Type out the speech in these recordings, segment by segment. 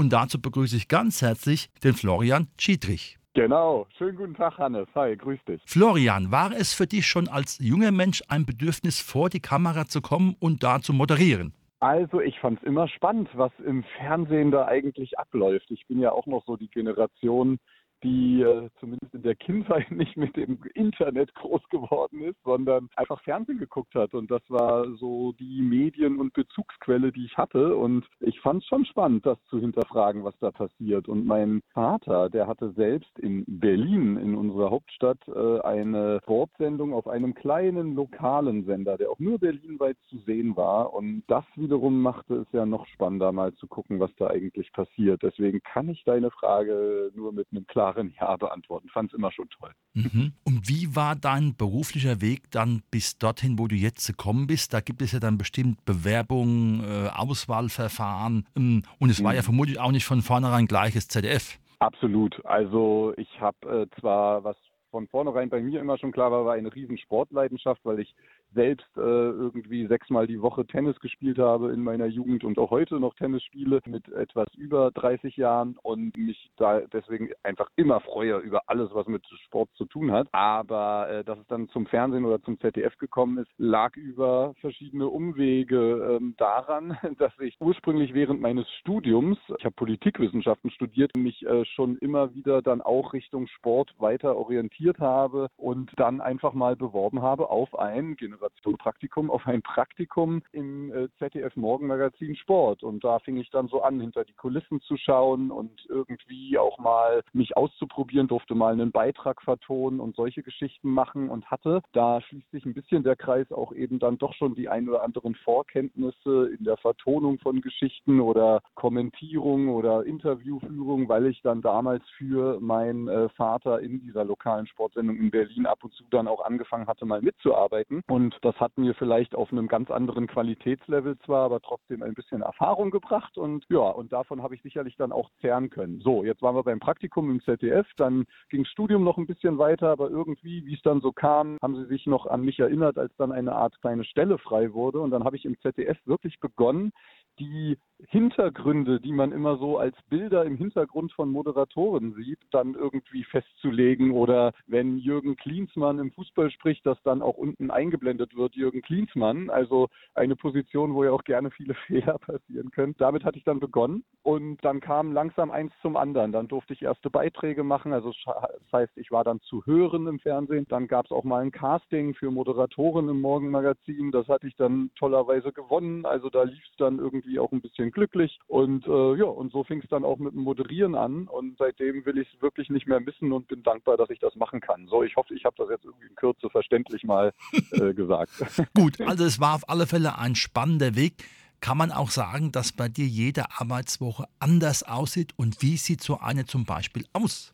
und dazu begrüße ich ganz herzlich den Florian Schiedrich. Genau, schönen guten Tag Hannes, hi, grüß dich. Florian, war es für dich schon als junger Mensch ein Bedürfnis vor die Kamera zu kommen und da zu moderieren? Also ich fand es immer spannend, was im Fernsehen da eigentlich abläuft. Ich bin ja auch noch so die Generation, die äh, zumindest in der Kindheit nicht mit dem Internet groß geworden ist, sondern einfach Fernsehen geguckt hat. Und das war so die Medien- und Bezugsquelle, die ich hatte. Und ich fand es schon spannend, das zu hinterfragen, was da passiert. Und mein Vater, der hatte selbst in Berlin, in unserer Hauptstadt, äh, eine Sportsendung auf einem kleinen lokalen Sender, der auch nur berlinweit zu sehen war. Und das wiederum machte es ja noch spannender, mal zu gucken, was da eigentlich passiert. Deswegen kann ich deine Frage nur mit einem klaren klaren Ja beantworten. Fand es immer schon toll. Mhm. Und wie war dein beruflicher Weg dann bis dorthin, wo du jetzt gekommen bist? Da gibt es ja dann bestimmt Bewerbungen, äh, Auswahlverfahren. Ähm, und es war ja mhm. vermutlich auch nicht von vornherein gleiches ZDF. Absolut. Also ich habe äh, zwar was von vornherein bei mir immer schon klar war, war eine riesen Sportleidenschaft, weil ich selbst äh, irgendwie sechsmal die Woche Tennis gespielt habe in meiner Jugend und auch heute noch Tennis spiele mit etwas über 30 Jahren und mich da deswegen einfach immer freue über alles, was mit Sport zu tun hat. Aber äh, dass es dann zum Fernsehen oder zum ZDF gekommen ist, lag über verschiedene Umwege ähm, daran, dass ich ursprünglich während meines Studiums, ich habe Politikwissenschaften studiert, mich äh, schon immer wieder dann auch Richtung Sport weiter orientiert habe und dann einfach mal beworben habe auf ein Generation Praktikum auf ein Praktikum im äh, ZDF Morgenmagazin Sport. Und da fing ich dann so an, hinter die Kulissen zu schauen und irgendwie auch mal mich auszuprobieren, durfte mal einen Beitrag vertonen und solche Geschichten machen und hatte. Da schließt sich ein bisschen der Kreis auch eben dann doch schon die ein oder anderen Vorkenntnisse in der Vertonung von Geschichten oder Kommentierung oder Interviewführung, weil ich dann damals für meinen äh, Vater in dieser lokalen Sportsendung in Berlin ab und zu dann auch angefangen hatte, mal mitzuarbeiten. Und und das hat mir vielleicht auf einem ganz anderen Qualitätslevel zwar, aber trotzdem ein bisschen Erfahrung gebracht. Und ja, und davon habe ich sicherlich dann auch zehren können. So, jetzt waren wir beim Praktikum im ZDF, dann ging das Studium noch ein bisschen weiter, aber irgendwie, wie es dann so kam, haben sie sich noch an mich erinnert, als dann eine Art kleine Stelle frei wurde. Und dann habe ich im ZDF wirklich begonnen, die Hintergründe, die man immer so als Bilder im Hintergrund von Moderatoren sieht, dann irgendwie festzulegen oder wenn Jürgen Klinsmann im Fußball spricht, dass dann auch unten eingeblendet wird, Jürgen Klinsmann, also eine Position, wo ja auch gerne viele Fehler passieren können. Damit hatte ich dann begonnen und dann kam langsam eins zum anderen. Dann durfte ich erste Beiträge machen, also das heißt, ich war dann zu hören im Fernsehen. Dann gab es auch mal ein Casting für Moderatoren im Morgenmagazin, das hatte ich dann tollerweise gewonnen, also da lief es dann irgendwie auch ein bisschen glücklich. Und äh, ja, und so fing es dann auch mit dem Moderieren an. Und seitdem will ich es wirklich nicht mehr missen und bin dankbar, dass ich das machen kann. So, ich hoffe, ich habe das jetzt irgendwie in Kürze verständlich mal äh, gesagt. Gut, also es war auf alle Fälle ein spannender Weg. Kann man auch sagen, dass bei dir jede Arbeitswoche anders aussieht? Und wie sieht so eine zum Beispiel aus?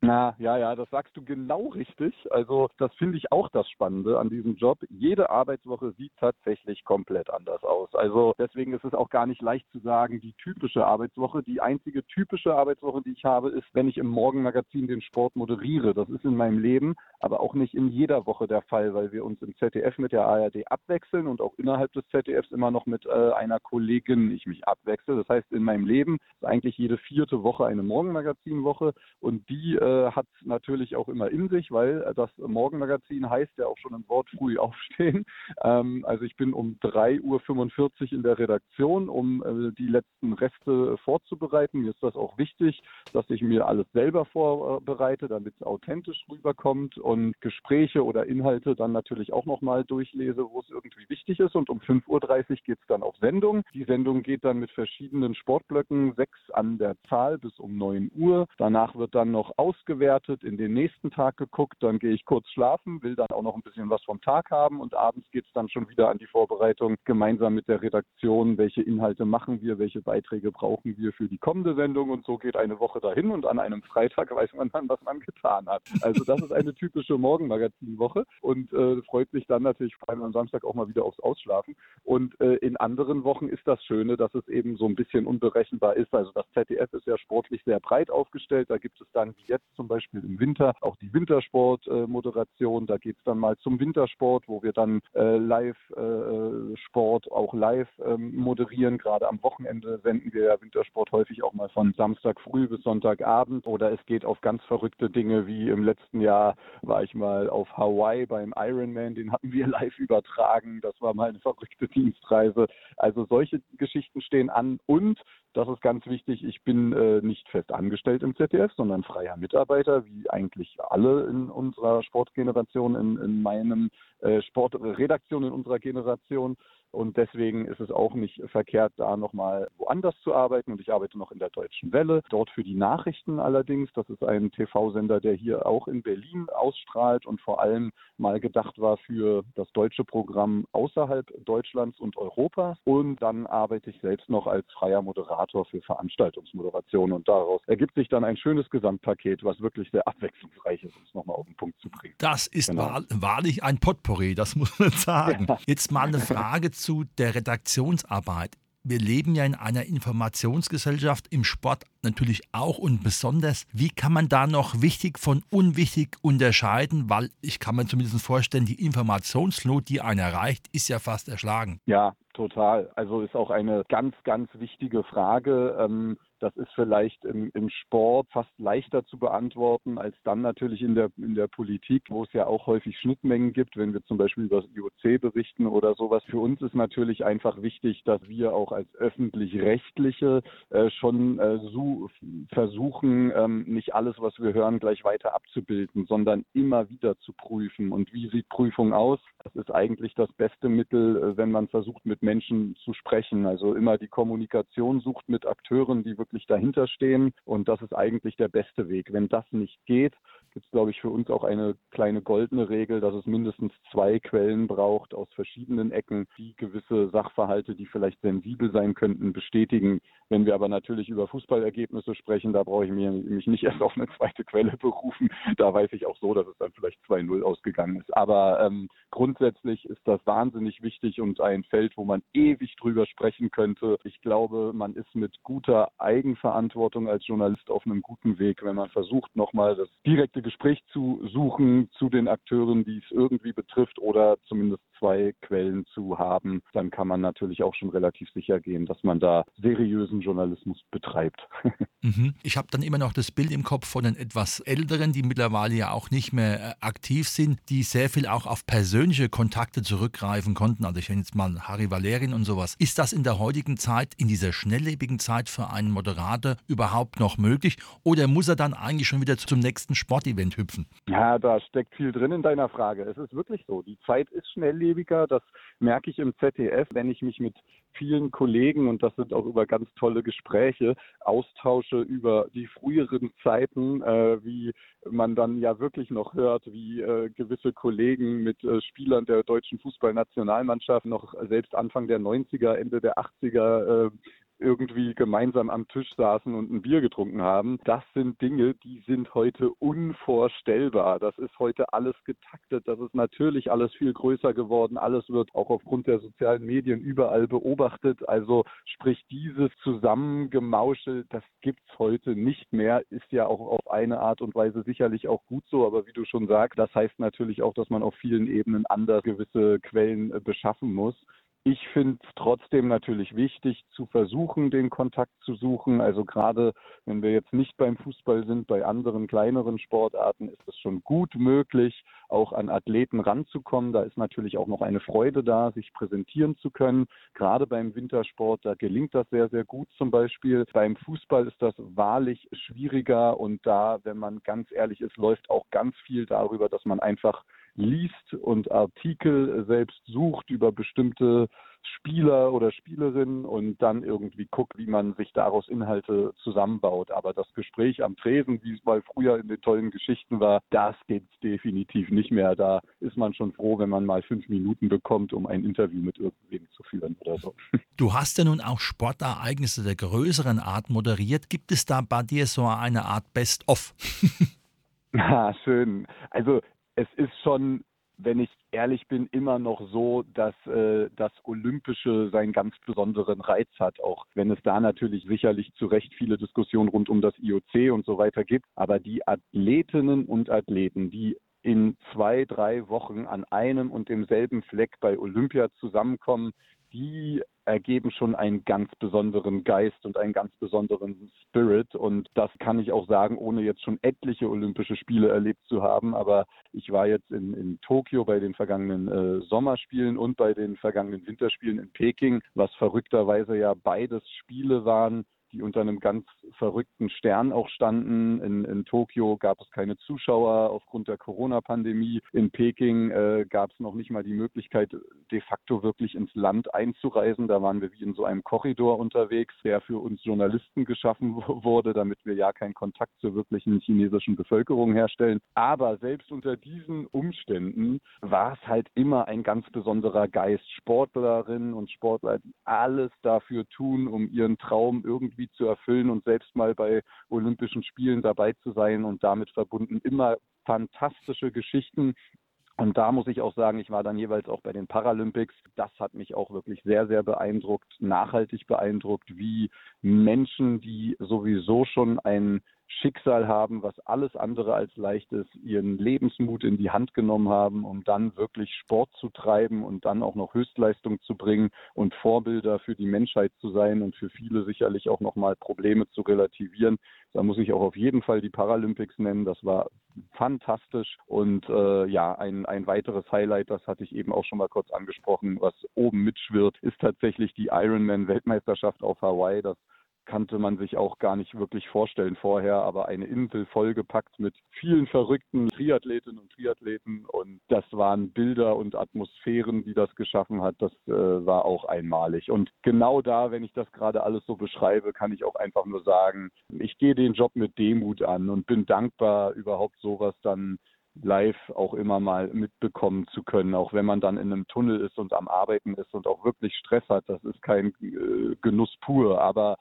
Na, ja, ja, das sagst du genau richtig. Also das finde ich auch das Spannende an diesem Job. Jede Arbeitswoche sieht tatsächlich komplett anders aus. Also deswegen ist es auch gar nicht leicht zu sagen, die typische Arbeitswoche. Die einzige typische Arbeitswoche, die ich habe, ist, wenn ich im Morgenmagazin den Sport moderiere. Das ist in meinem Leben, aber auch nicht in jeder Woche der Fall, weil wir uns im ZDF mit der ARD abwechseln und auch innerhalb des ZDFs immer noch mit äh, einer Kollegin ich mich abwechsel. Das heißt, in meinem Leben ist eigentlich jede vierte Woche eine Morgenmagazinwoche und die äh, äh, hat natürlich auch immer in sich, weil äh, das Morgenmagazin heißt ja auch schon im Wort früh aufstehen. Ähm, also ich bin um 3.45 Uhr in der Redaktion, um äh, die letzten Reste vorzubereiten. Mir ist das auch wichtig, dass ich mir alles selber vorbereite, damit es authentisch rüberkommt und Gespräche oder Inhalte dann natürlich auch nochmal durchlese, wo es irgendwie wichtig ist. Und um 5.30 Uhr geht es dann auf Sendung. Die Sendung geht dann mit verschiedenen Sportblöcken, sechs an der Zahl bis um 9 Uhr. Danach wird dann noch aus ausgewertet, in den nächsten Tag geguckt, dann gehe ich kurz schlafen, will dann auch noch ein bisschen was vom Tag haben und abends geht es dann schon wieder an die Vorbereitung gemeinsam mit der Redaktion, welche Inhalte machen wir, welche Beiträge brauchen wir für die kommende Sendung und so geht eine Woche dahin und an einem Freitag weiß man dann, was man getan hat. Also das ist eine typische Morgenmagazinwoche und äh, freut sich dann natürlich vor allem am Samstag auch mal wieder aufs Ausschlafen. Und äh, in anderen Wochen ist das Schöne, dass es eben so ein bisschen unberechenbar ist. Also das ZDF ist ja sportlich sehr breit aufgestellt. Da gibt es dann jetzt zum Beispiel im Winter auch die Wintersport-Moderation. da geht es dann mal zum Wintersport, wo wir dann äh, live äh, Sport auch live ähm, moderieren. Gerade am Wochenende senden wir ja Wintersport häufig auch mal von Samstag früh bis Sonntagabend. Oder es geht auf ganz verrückte Dinge wie im letzten Jahr war ich mal auf Hawaii beim Ironman, den hatten wir live übertragen. Das war mal eine verrückte Dienstreise. Also solche Geschichten stehen an und das ist ganz wichtig. Ich bin äh, nicht fest angestellt im ZDF, sondern freier Mitarbeiter, wie eigentlich alle in unserer Sportgeneration, in, in meinem äh, Sportredaktion in unserer Generation. Und deswegen ist es auch nicht verkehrt, da nochmal woanders zu arbeiten. Und ich arbeite noch in der Deutschen Welle, dort für die Nachrichten allerdings. Das ist ein TV-Sender, der hier auch in Berlin ausstrahlt und vor allem mal gedacht war für das deutsche Programm außerhalb Deutschlands und Europas. Und dann arbeite ich selbst noch als freier Moderator für Veranstaltungsmoderation. Und daraus ergibt sich dann ein schönes Gesamtpaket, was wirklich sehr abwechslungsreich ist, um es nochmal auf den Punkt zu bringen. Das ist genau. wahrlich ein Potpourri, das muss man sagen. Ja. Jetzt mal eine Frage zu der Redaktionsarbeit. Wir leben ja in einer Informationsgesellschaft, im Sport natürlich auch und besonders. Wie kann man da noch wichtig von unwichtig unterscheiden? Weil ich kann mir zumindest vorstellen, die Informationsflut, die einen erreicht, ist ja fast erschlagen. Ja, total. Also ist auch eine ganz, ganz wichtige Frage. Ähm, das ist vielleicht im, im, Sport fast leichter zu beantworten als dann natürlich in der, in der Politik, wo es ja auch häufig Schnittmengen gibt, wenn wir zum Beispiel über das IOC berichten oder sowas. Für uns ist natürlich einfach wichtig, dass wir auch als öffentlich-rechtliche äh, schon äh, so versuchen, ähm, nicht alles, was wir hören, gleich weiter abzubilden, sondern immer wieder zu prüfen. Und wie sieht Prüfung aus? Das ist eigentlich das beste Mittel, äh, wenn man versucht, mit Menschen zu sprechen. Also immer die Kommunikation sucht mit Akteuren, die wirklich wirklich dahinter stehen. Und das ist eigentlich der beste Weg. Wenn das nicht geht, gibt es, glaube ich, für uns auch eine kleine goldene Regel, dass es mindestens zwei Quellen braucht aus verschiedenen Ecken, die gewisse Sachverhalte, die vielleicht sensibel sein könnten, bestätigen. Wenn wir aber natürlich über Fußballergebnisse sprechen, da brauche ich mich nicht erst auf eine zweite Quelle berufen. Da weiß ich auch so, dass es dann vielleicht 2-0 ausgegangen ist. Aber ähm, grundsätzlich ist das wahnsinnig wichtig und ein Feld, wo man ewig drüber sprechen könnte. Ich glaube, man ist mit guter Eigenverantwortung als Journalist auf einem guten Weg, wenn man versucht, nochmal das direkte Gespräch zu suchen zu den Akteuren, die es irgendwie betrifft oder zumindest zwei Quellen zu haben, dann kann man natürlich auch schon relativ sicher gehen, dass man da seriösen Journalismus betreibt. Mhm. Ich habe dann immer noch das Bild im Kopf von den etwas Älteren, die mittlerweile ja auch nicht mehr äh, aktiv sind, die sehr viel auch auf persönliche Kontakte zurückgreifen konnten. Also ich nenne jetzt mal Harry Valerin und sowas. Ist das in der heutigen Zeit, in dieser schnelllebigen Zeit für einen Moderator überhaupt noch möglich oder muss er dann eigentlich schon wieder zum nächsten Sportevent hüpfen? Ja, da steckt viel drin in deiner Frage. Es ist wirklich so. Die Zeit ist schnelllebig schnelllebiger. Das merke ich im ZDF, wenn ich mich mit vielen Kollegen, und das sind auch über ganz tolle Gespräche, austausche über die früheren Zeiten, äh, wie man dann ja wirklich noch hört, wie äh, gewisse Kollegen mit äh, Spielern der deutschen Fußballnationalmannschaft noch selbst Anfang der 90er, Ende der 80er äh, irgendwie gemeinsam am Tisch saßen und ein Bier getrunken haben. Das sind Dinge, die sind heute unvorstellbar. Das ist heute alles getaktet. Das ist natürlich alles viel größer geworden. Alles wird auch aufgrund der sozialen Medien überall beobachtet. Also sprich dieses Zusammengemauschel, das gibt's heute nicht mehr. Ist ja auch auf eine Art und Weise sicherlich auch gut so. Aber wie du schon sagst, das heißt natürlich auch, dass man auf vielen Ebenen anders gewisse Quellen äh, beschaffen muss. Ich finde es trotzdem natürlich wichtig, zu versuchen, den Kontakt zu suchen. Also gerade wenn wir jetzt nicht beim Fußball sind, bei anderen kleineren Sportarten ist es schon gut möglich, auch an Athleten ranzukommen. Da ist natürlich auch noch eine Freude da, sich präsentieren zu können. Gerade beim Wintersport, da gelingt das sehr, sehr gut zum Beispiel. Beim Fußball ist das wahrlich schwieriger und da, wenn man ganz ehrlich ist, läuft auch ganz viel darüber, dass man einfach liest und Artikel selbst sucht über bestimmte Spieler oder Spielerinnen und dann irgendwie guckt, wie man sich daraus Inhalte zusammenbaut. Aber das Gespräch am Tresen, wie es mal früher in den tollen Geschichten war, das geht definitiv nicht mehr. Da ist man schon froh, wenn man mal fünf Minuten bekommt, um ein Interview mit irgendwem zu führen oder so. Du hast ja nun auch Sportereignisse der größeren Art moderiert. Gibt es da bei dir so eine Art Best-of? Ah, schön. Also es ist schon wenn ich ehrlich bin, immer noch so, dass äh, das Olympische seinen ganz besonderen Reiz hat, auch wenn es da natürlich sicherlich zu Recht viele Diskussionen rund um das IOC und so weiter gibt. Aber die Athletinnen und Athleten, die in zwei, drei Wochen an einem und demselben Fleck bei Olympia zusammenkommen, die ergeben schon einen ganz besonderen Geist und einen ganz besonderen Spirit. Und das kann ich auch sagen, ohne jetzt schon etliche Olympische Spiele erlebt zu haben. Aber ich war jetzt in, in Tokio bei den vergangenen äh, Sommerspielen und bei den vergangenen Winterspielen in Peking, was verrückterweise ja beides Spiele waren, die unter einem ganz verrückten Stern auch standen. In, in Tokio gab es keine Zuschauer aufgrund der Corona-Pandemie. In Peking äh, gab es noch nicht mal die Möglichkeit, de facto wirklich ins Land einzureisen. Da waren wir wie in so einem Korridor unterwegs, der für uns Journalisten geschaffen wurde, damit wir ja keinen Kontakt zur wirklichen chinesischen Bevölkerung herstellen. Aber selbst unter diesen Umständen war es halt immer ein ganz besonderer Geist. Sportlerinnen und Sportler, die alles dafür tun, um ihren Traum irgendwie irgendwie zu erfüllen und selbst mal bei Olympischen Spielen dabei zu sein und damit verbunden immer fantastische Geschichten. Und da muss ich auch sagen, ich war dann jeweils auch bei den Paralympics. Das hat mich auch wirklich sehr, sehr beeindruckt, nachhaltig beeindruckt, wie Menschen, die sowieso schon ein Schicksal haben, was alles andere als leicht ist, ihren Lebensmut in die Hand genommen haben, um dann wirklich Sport zu treiben und dann auch noch Höchstleistung zu bringen und Vorbilder für die Menschheit zu sein und für viele sicherlich auch nochmal Probleme zu relativieren. Da muss ich auch auf jeden Fall die Paralympics nennen. Das war fantastisch und äh, ja, ein, ein weiteres Highlight, das hatte ich eben auch schon mal kurz angesprochen, was oben mitschwirrt, ist tatsächlich die Ironman-Weltmeisterschaft auf Hawaii. Das kannte man sich auch gar nicht wirklich vorstellen vorher, aber eine Insel vollgepackt mit vielen verrückten Triathletinnen und Triathleten und das waren Bilder und Atmosphären, die das geschaffen hat, das äh, war auch einmalig. Und genau da, wenn ich das gerade alles so beschreibe, kann ich auch einfach nur sagen, ich gehe den Job mit Demut an und bin dankbar, überhaupt sowas dann live auch immer mal mitbekommen zu können, auch wenn man dann in einem Tunnel ist und am Arbeiten ist und auch wirklich Stress hat. Das ist kein äh, Genuss pur, aber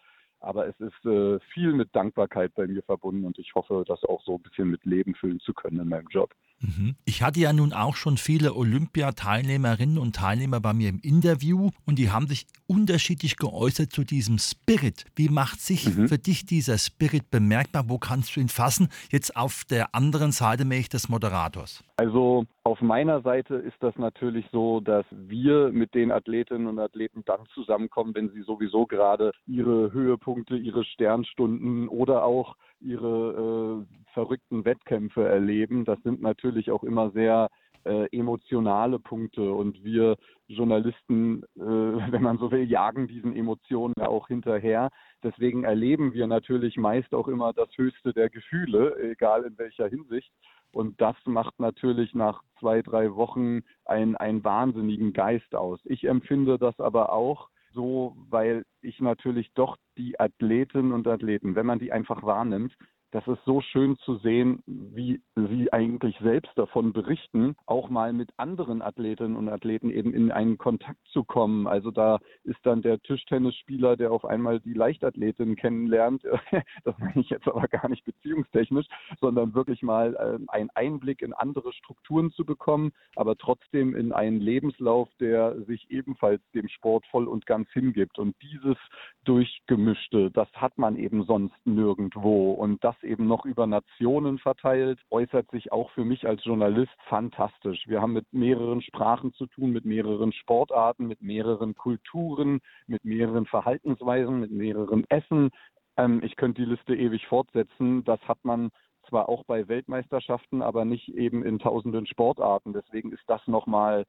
aber es ist äh, viel mit Dankbarkeit bei mir verbunden und ich hoffe, das auch so ein bisschen mit Leben füllen zu können in meinem Job. Mhm. Ich hatte ja nun auch schon viele Olympiateilnehmerinnen und Teilnehmer bei mir im Interview und die haben sich unterschiedlich geäußert zu diesem Spirit. Wie macht sich mhm. für dich dieser Spirit bemerkbar? Wo kannst du ihn fassen? Jetzt auf der anderen Seite mehr ich des Moderators. Also auf meiner Seite ist das natürlich so, dass wir mit den Athletinnen und Athleten dann zusammenkommen, wenn sie sowieso gerade ihre Höhepunkte, ihre Sternstunden oder auch ihre äh, verrückten Wettkämpfe erleben. Das sind natürlich auch immer sehr äh, emotionale Punkte und wir Journalisten, äh, wenn man so will, jagen diesen Emotionen ja auch hinterher. Deswegen erleben wir natürlich meist auch immer das Höchste der Gefühle, egal in welcher Hinsicht. Und das macht natürlich nach zwei, drei Wochen einen, einen wahnsinnigen Geist aus. Ich empfinde das aber auch so, weil ich natürlich doch die Athletinnen und Athleten, wenn man die einfach wahrnimmt, das ist so schön zu sehen, wie sie eigentlich selbst davon berichten, auch mal mit anderen Athletinnen und Athleten eben in einen Kontakt zu kommen. Also da ist dann der Tischtennisspieler, der auf einmal die Leichtathletin kennenlernt. Das meine ich jetzt aber gar nicht beziehungstechnisch, sondern wirklich mal ähm, einen Einblick in andere Strukturen zu bekommen, aber trotzdem in einen Lebenslauf, der sich ebenfalls dem Sport voll und ganz hingibt. Und dieses Durchgemischte, das hat man eben sonst nirgendwo. Und das eben noch über Nationen verteilt, äußert sich auch für mich als Journalist fantastisch. Wir haben mit mehreren Sprachen zu tun, mit mehreren Sportarten, mit mehreren Kulturen, mit mehreren Verhaltensweisen, mit mehreren Essen. Ähm, ich könnte die Liste ewig fortsetzen. Das hat man zwar auch bei Weltmeisterschaften, aber nicht eben in tausenden Sportarten. Deswegen ist das nochmal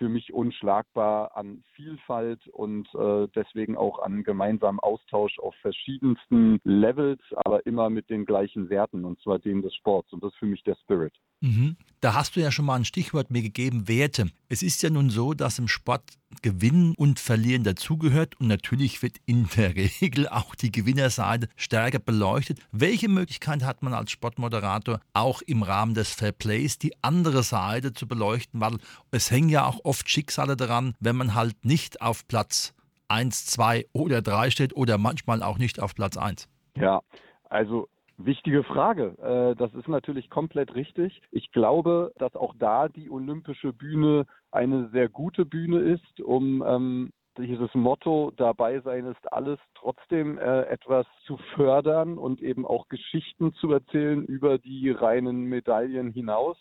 für mich unschlagbar an Vielfalt und äh, deswegen auch an gemeinsamen Austausch auf verschiedensten Levels, aber immer mit den gleichen Werten und zwar dem des Sports. Und das ist für mich der Spirit. Mhm. Da hast du ja schon mal ein Stichwort mir gegeben, Werte. Es ist ja nun so, dass im Sport Gewinnen und Verlieren dazugehört und natürlich wird in der Regel auch die Gewinnerseite stärker beleuchtet. Welche Möglichkeit hat man als Sportmoderator auch im Rahmen des Fairplays die andere Seite zu beleuchten, weil es hängen ja auch oft Schicksale daran, wenn man halt nicht auf Platz 1, 2 oder 3 steht oder manchmal auch nicht auf Platz 1. Ja, also Wichtige Frage. Äh, das ist natürlich komplett richtig. Ich glaube, dass auch da die olympische Bühne eine sehr gute Bühne ist, um ähm, dieses Motto dabei sein ist alles trotzdem äh, etwas zu fördern und eben auch Geschichten zu erzählen über die reinen Medaillen hinaus.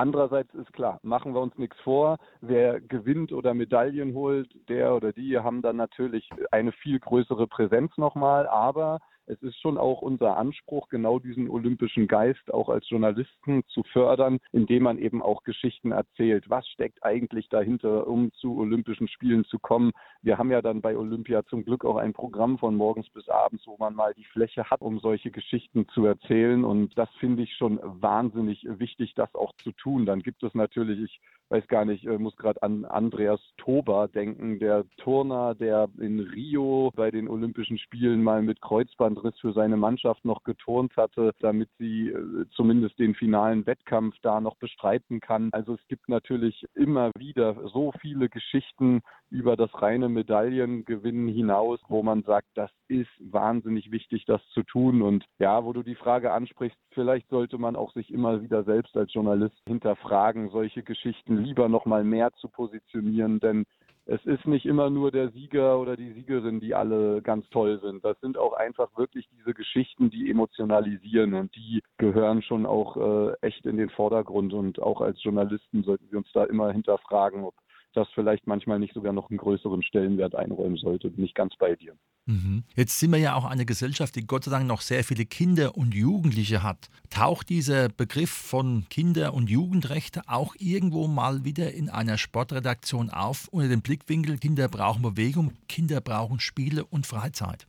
Andererseits ist klar, machen wir uns nichts vor, wer gewinnt oder Medaillen holt, der oder die haben dann natürlich eine viel größere Präsenz nochmal, aber es ist schon auch unser Anspruch, genau diesen olympischen Geist auch als Journalisten zu fördern, indem man eben auch Geschichten erzählt. Was steckt eigentlich dahinter, um zu Olympischen Spielen zu kommen? Wir haben ja dann bei Olympia zum Glück auch ein Programm von morgens bis abends, wo man mal die Fläche hat, um solche Geschichten zu erzählen. Und das finde ich schon wahnsinnig wichtig, das auch zu tun. Dann gibt es natürlich, ich weiß gar nicht, äh, muss gerade an Andreas Tober denken, der Turner, der in Rio bei den Olympischen Spielen mal mit Kreuzbandriss für seine Mannschaft noch geturnt hatte, damit sie äh, zumindest den finalen Wettkampf da noch bestreiten kann. Also es gibt natürlich immer wieder so viele Geschichten über das reine Medaillengewinnen hinaus, wo man sagt, das ist wahnsinnig wichtig, das zu tun. Und ja, wo du die Frage ansprichst, vielleicht sollte man auch sich immer wieder selbst als Journalist hinterfragen, solche Geschichten lieber noch mal mehr zu positionieren, denn es ist nicht immer nur der Sieger oder die Siegerin, die alle ganz toll sind. Das sind auch einfach wirklich diese Geschichten, die emotionalisieren und die gehören schon auch äh, echt in den Vordergrund. Und auch als Journalisten sollten wir uns da immer hinterfragen, ob das vielleicht manchmal nicht sogar noch einen größeren Stellenwert einräumen sollte. Bin ich ganz bei dir. Mhm. Jetzt sind wir ja auch eine Gesellschaft, die Gott sei Dank noch sehr viele Kinder und Jugendliche hat. Taucht dieser Begriff von Kinder- und Jugendrechte auch irgendwo mal wieder in einer Sportredaktion auf unter dem Blickwinkel Kinder brauchen Bewegung, Kinder brauchen Spiele und Freizeit?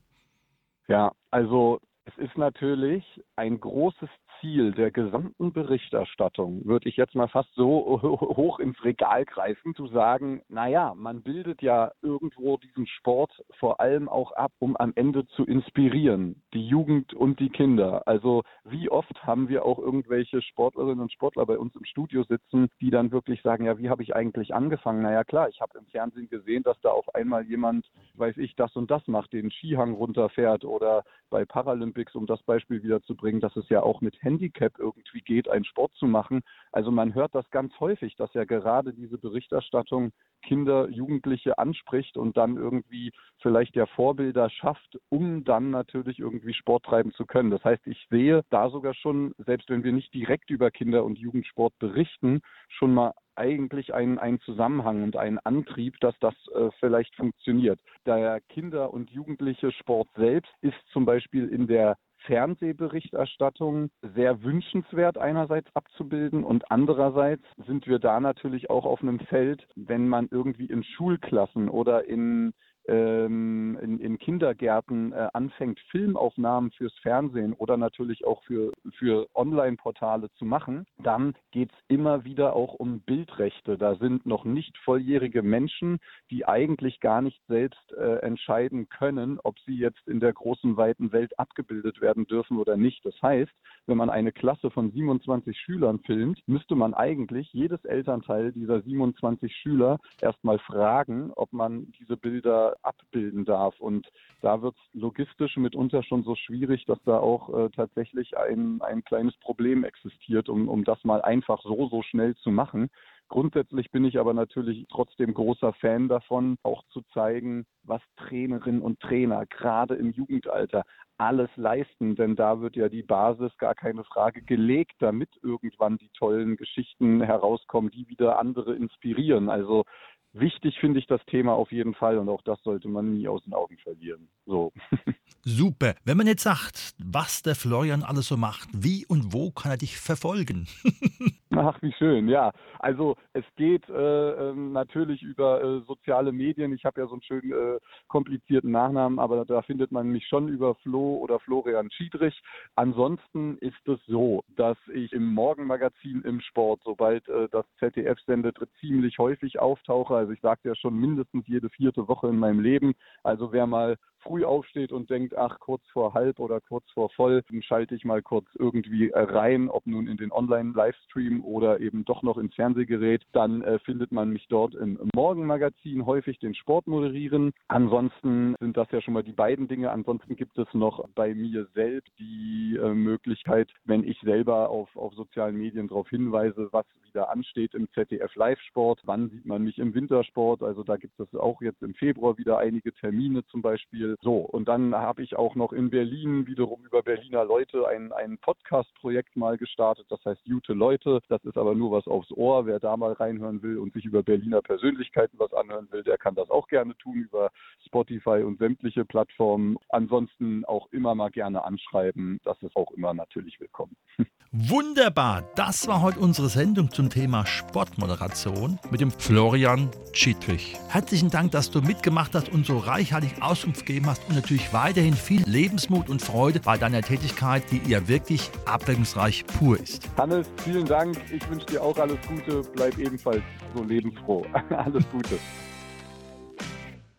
Ja, also es ist natürlich ein großes Ziel der gesamten Berichterstattung, würde ich jetzt mal fast so hoch ins Regal greifen, zu sagen, naja, man bildet ja irgendwo diesen Sport vor allem auch ab, um am Ende zu inspirieren, die Jugend und die Kinder. Also wie oft haben wir auch irgendwelche Sportlerinnen und Sportler bei uns im Studio sitzen, die dann wirklich sagen, ja, wie habe ich eigentlich angefangen? Naja, klar, ich habe im Fernsehen gesehen, dass da auf einmal jemand, weiß ich, das und das macht, den Skihang runterfährt oder bei Paralympics, um das Beispiel wieder zu bringen, dass es ja auch mit Handicap irgendwie geht, einen Sport zu machen. Also man hört das ganz häufig, dass ja gerade diese Berichterstattung Kinder, Jugendliche anspricht und dann irgendwie vielleicht der Vorbilder schafft, um dann natürlich irgendwie Sport treiben zu können. Das heißt, ich sehe da sogar schon, selbst wenn wir nicht direkt über Kinder- und Jugendsport berichten, schon mal eigentlich einen, einen Zusammenhang und einen Antrieb, dass das äh, vielleicht funktioniert. Der Kinder- und Jugendliche Sport selbst ist zum Beispiel in der Fernsehberichterstattung sehr wünschenswert einerseits abzubilden und andererseits sind wir da natürlich auch auf einem Feld, wenn man irgendwie in Schulklassen oder in ähm, in, in, Kindergärten äh, anfängt, Filmaufnahmen fürs Fernsehen oder natürlich auch für, für Online-Portale zu machen, dann geht es immer wieder auch um Bildrechte. Da sind noch nicht volljährige Menschen, die eigentlich gar nicht selbst äh, entscheiden können, ob sie jetzt in der großen, weiten Welt abgebildet werden dürfen oder nicht. Das heißt, wenn man eine Klasse von 27 Schülern filmt, müsste man eigentlich jedes Elternteil dieser 27 Schüler erstmal fragen, ob man diese Bilder abbilden darf. Und da wird es logistisch mitunter schon so schwierig, dass da auch äh, tatsächlich ein, ein kleines Problem existiert, um, um das mal einfach so, so schnell zu machen. Grundsätzlich bin ich aber natürlich trotzdem großer Fan davon, auch zu zeigen, was Trainerinnen und Trainer gerade im Jugendalter alles leisten, denn da wird ja die Basis gar keine Frage gelegt, damit irgendwann die tollen Geschichten herauskommen, die wieder andere inspirieren. Also wichtig finde ich das Thema auf jeden Fall und auch das sollte man nie aus den Augen verlieren. So. Super. Wenn man jetzt sagt, was der Florian alles so macht, wie und wo kann er dich verfolgen? Ach, wie schön, ja. Also es geht äh, ähm, natürlich über äh, soziale Medien. Ich habe ja so einen schönen äh, komplizierten Nachnamen, aber da findet man mich schon über Flo oder Florian Schiedrich. Ansonsten ist es so, dass ich im Morgenmagazin im Sport, sobald äh, das ZDF sendet, ziemlich häufig auftauche. Also ich sagte ja schon mindestens jede vierte Woche in meinem Leben. Also wer mal früh aufsteht und denkt, ach, kurz vor halb oder kurz vor voll, dann schalte ich mal kurz irgendwie rein, ob nun in den Online-Livestream oder eben doch noch ins Fernsehgerät, dann äh, findet man mich dort im Morgenmagazin häufig den Sport moderieren. Ansonsten sind das ja schon mal die beiden Dinge. Ansonsten gibt es noch bei mir selbst die äh, Möglichkeit, wenn ich selber auf, auf sozialen Medien darauf hinweise, was wieder ansteht im ZDF Live-Sport, wann sieht man mich im Wintersport. Also da gibt es auch jetzt im Februar wieder einige Termine zum Beispiel so, und dann habe ich auch noch in Berlin wiederum über Berliner Leute ein, ein Podcast-Projekt mal gestartet, das heißt Jute Leute. Das ist aber nur was aufs Ohr. Wer da mal reinhören will und sich über Berliner Persönlichkeiten was anhören will, der kann das auch gerne tun über Spotify und sämtliche Plattformen. Ansonsten auch immer mal gerne anschreiben. Das ist auch immer natürlich willkommen. Wunderbar, das war heute unsere Sendung zum Thema Sportmoderation mit dem Florian Schiedrich. Herzlichen Dank, dass du mitgemacht hast und so reichhaltig Auskunft gegeben hast und natürlich weiterhin viel Lebensmut und Freude bei deiner Tätigkeit, die ihr wirklich abwechslungsreich pur ist. Hannes, vielen Dank. Ich wünsche dir auch alles Gute. Bleib ebenfalls so lebensfroh. alles Gute.